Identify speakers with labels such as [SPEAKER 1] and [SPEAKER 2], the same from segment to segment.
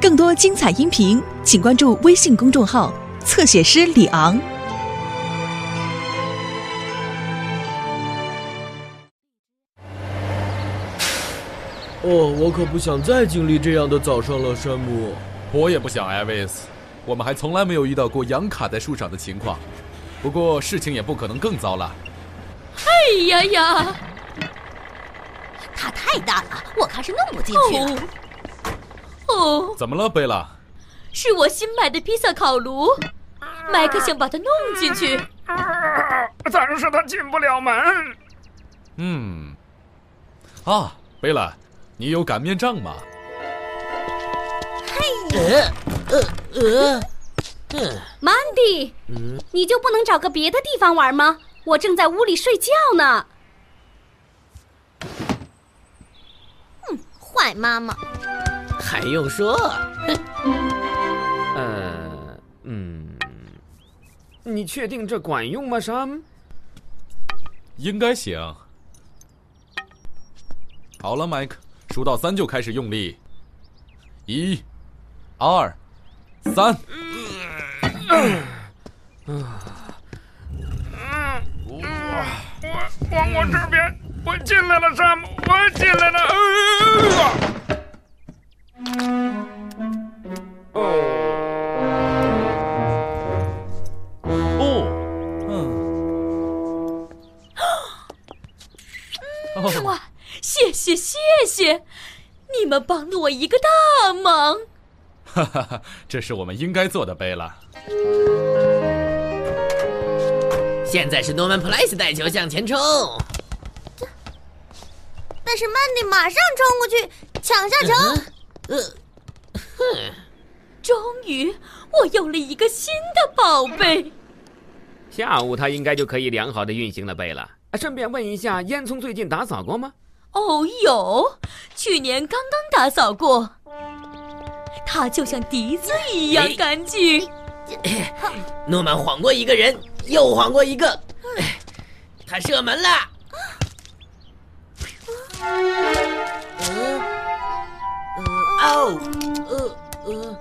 [SPEAKER 1] 更多精彩音频，请关注微信公众号“侧写师李昂”。
[SPEAKER 2] 哦，我可不想再经历这样的早上了，山姆。
[SPEAKER 3] 我也不想，艾维斯。我们还从来没有遇到过羊卡在树上的情况。不过事情也不可能更糟了。
[SPEAKER 4] 哎呀呀！
[SPEAKER 5] 它太大了，我看是弄不进去了。
[SPEAKER 4] 哦，
[SPEAKER 3] 怎么了，贝拉？
[SPEAKER 4] 是我新买的披萨烤炉，麦克想把它弄进去，
[SPEAKER 6] 但是他进不了门。
[SPEAKER 3] 嗯，啊，贝拉，你有擀面杖吗？
[SPEAKER 5] 呃呃呃，
[SPEAKER 7] 嗯，曼迪，你就不能找个别的地方玩吗？我正在屋里睡觉呢。
[SPEAKER 5] 嗯，坏妈妈。
[SPEAKER 8] 还用说？
[SPEAKER 6] 呃，嗯，你确定这管用吗，山？
[SPEAKER 3] 应该行。好了，麦克，数到三就开始用力。一、二、三。
[SPEAKER 6] 嗯，我往我这边，我进来了，山姆，我进来了。哦，
[SPEAKER 4] 嗯。哇，谢谢谢谢，你们帮了我一个大忙。
[SPEAKER 3] 哈哈哈，这是我们应该做的，贝了。
[SPEAKER 8] 现在是诺曼·普莱斯带球向前冲，
[SPEAKER 5] 但是曼迪马上冲过去抢下球。
[SPEAKER 8] 呃，哼，
[SPEAKER 4] 终于我有了一个新的宝贝。
[SPEAKER 6] 下午它应该就可以良好的运行了，贝拉。顺便问一下，烟囱最近打扫过吗？
[SPEAKER 4] 哦，有，去年刚刚打扫过。它就像笛子一样干净。
[SPEAKER 8] 诺曼晃过一个人，又晃过一个，他射门了。嗯，哦，呃呃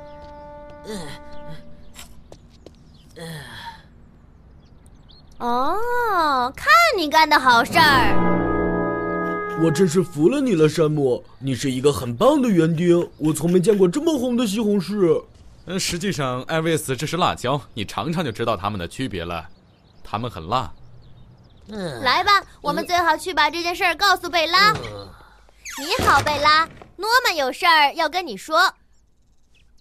[SPEAKER 5] 呃，哦，看你干的好事儿。
[SPEAKER 2] 我真是服了你了，山姆，你是一个很棒的园丁。我从没见过这么红的西红柿。
[SPEAKER 3] 嗯，实际上，艾维斯，这是辣椒，你尝尝就知道它们的区别了。它们很辣。
[SPEAKER 5] 嗯，来吧，我们最好去把这件事儿告诉贝拉。你好，贝拉，诺曼有事儿要跟你说。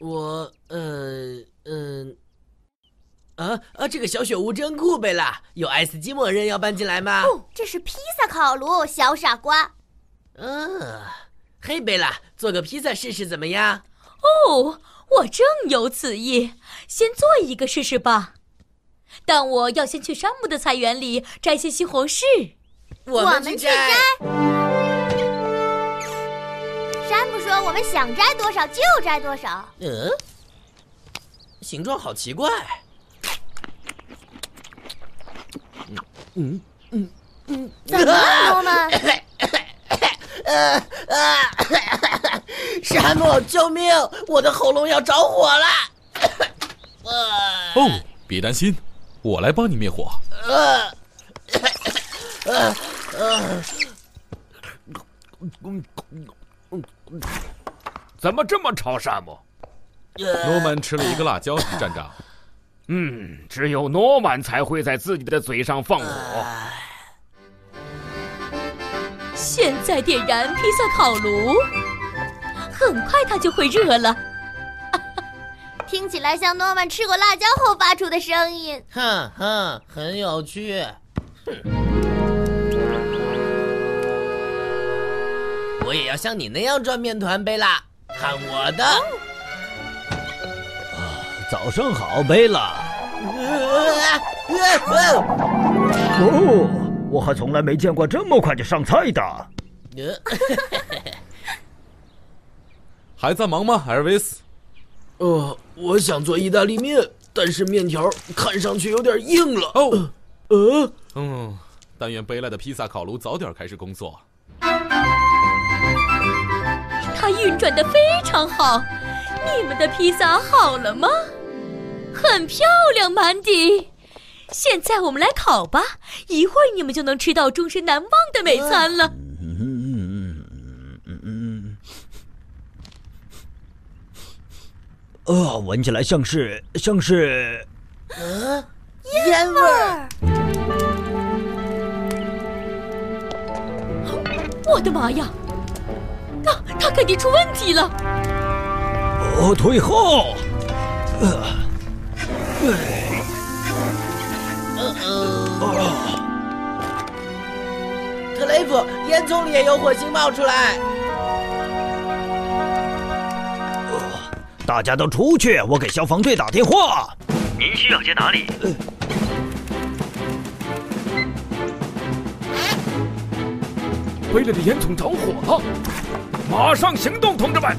[SPEAKER 8] 我，呃，嗯，啊啊，这个小雪屋真酷，贝拉。有爱斯基摩人要搬进来吗？
[SPEAKER 5] 哦，这是披萨烤炉，小傻瓜。
[SPEAKER 8] 嗯，嘿，贝拉，做个披萨试试怎么样？
[SPEAKER 4] 哦。我正有此意，先做一个试试吧。但我要先去山姆的菜园里摘些西红柿。
[SPEAKER 8] 我们去摘。
[SPEAKER 5] 山姆说：“我们想摘多少就摘多少。”
[SPEAKER 8] 嗯，形状好奇怪。
[SPEAKER 5] 嗯嗯嗯，怎么了，诺曼？
[SPEAKER 8] 呃呃！山姆，救命！我的喉咙要着火了。
[SPEAKER 3] 哦，别担心，我来帮你灭火。呃，
[SPEAKER 6] 呃，怎么这么吵，山姆？
[SPEAKER 3] 诺曼吃了一个辣椒，站长。
[SPEAKER 6] 嗯，只有诺曼才会在自己的嘴上放火。
[SPEAKER 4] 现在点燃披萨烤炉，很快它就会热了。
[SPEAKER 5] 听起来像诺曼吃过辣椒后发出的声音。
[SPEAKER 8] 哼哼，很有趣。哼，我也要像你那样转面团，贝拉，看我的！
[SPEAKER 9] 啊，早上好，贝拉。哦。我还从来没见过这么快就上菜的。
[SPEAKER 3] 还在忙吗，艾尔维斯？
[SPEAKER 2] 呃，我想做意大利面，但是面条看上去有点硬了。哦，
[SPEAKER 3] 呃，嗯，但愿贝莱的披萨烤炉早点开始工作。
[SPEAKER 4] 它运转的非常好。你们的披萨好了吗？很漂亮，满迪。现在我们来烤吧，一会儿你们就能吃到终身难忘的美餐了。
[SPEAKER 9] 呃，闻起来像是像是，
[SPEAKER 8] 嗯，烟味儿。
[SPEAKER 4] 我的妈呀！他他肯定出问题了。
[SPEAKER 9] 哦，退后。
[SPEAKER 8] 烟囱里也有火星冒出来。
[SPEAKER 9] 大家都出去，我给消防队打电话。
[SPEAKER 10] 您需要接哪里？
[SPEAKER 6] 威利的烟囱着火了，马上行动，同志们！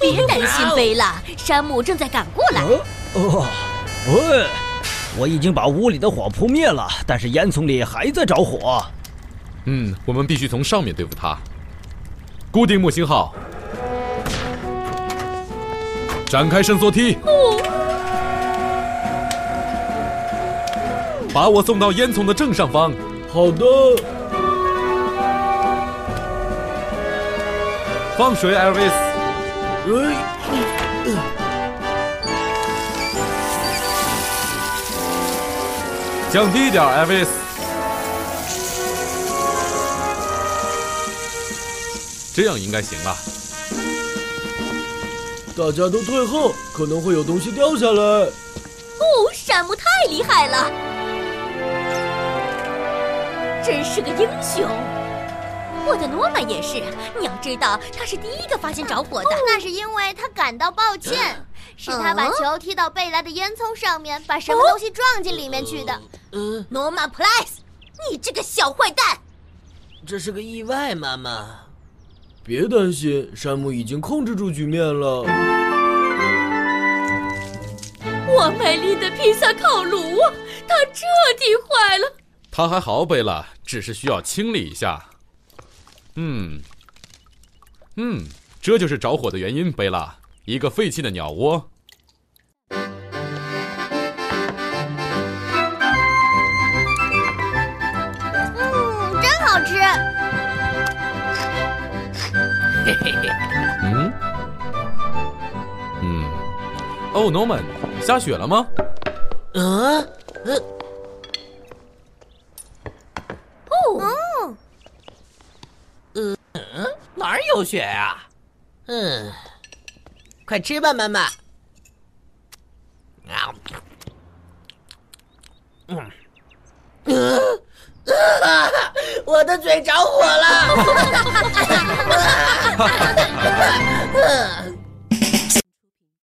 [SPEAKER 5] 别担心，飞了，山姆正在赶过来。
[SPEAKER 9] 哦，喂，我已经把屋里的火扑灭了，但是烟囱里还在着火。
[SPEAKER 3] 嗯，我们必须从上面对付他。固定木星号，展开伸缩梯，把我送到烟囱的正上方。
[SPEAKER 2] 好的。
[SPEAKER 3] 放水，艾尔维斯。降低一点，艾尔维斯。这样应该行了。
[SPEAKER 2] 大家都退后，可能会有东西掉下来。
[SPEAKER 4] 哦，山姆太厉害了，真是个英雄。我的诺曼也是，你要知道，他是第一个发现着火的。
[SPEAKER 5] 那是因为他感到抱歉，是他把球踢到贝拉的烟囱上面，把什么东西撞进里面去的。
[SPEAKER 4] 嗯，诺曼普莱斯，你这个小坏蛋！
[SPEAKER 8] 这是个意外，妈妈。
[SPEAKER 2] 别担心，山姆已经控制住局面了。
[SPEAKER 4] 我美丽的披萨烤炉啊，它彻底坏了。
[SPEAKER 3] 它还好，贝拉，只是需要清理一下。嗯，嗯，这就是着火的原因，贝拉，一个废弃的鸟窝。嗯，
[SPEAKER 5] 真好吃。
[SPEAKER 3] 嘿嘿嘿。嗯，嗯，哦，Norman，下雪了吗？
[SPEAKER 8] 嗯，嗯。哪儿有雪呀？嗯，快吃吧，妈妈。啊，嗯，我的嘴着火了。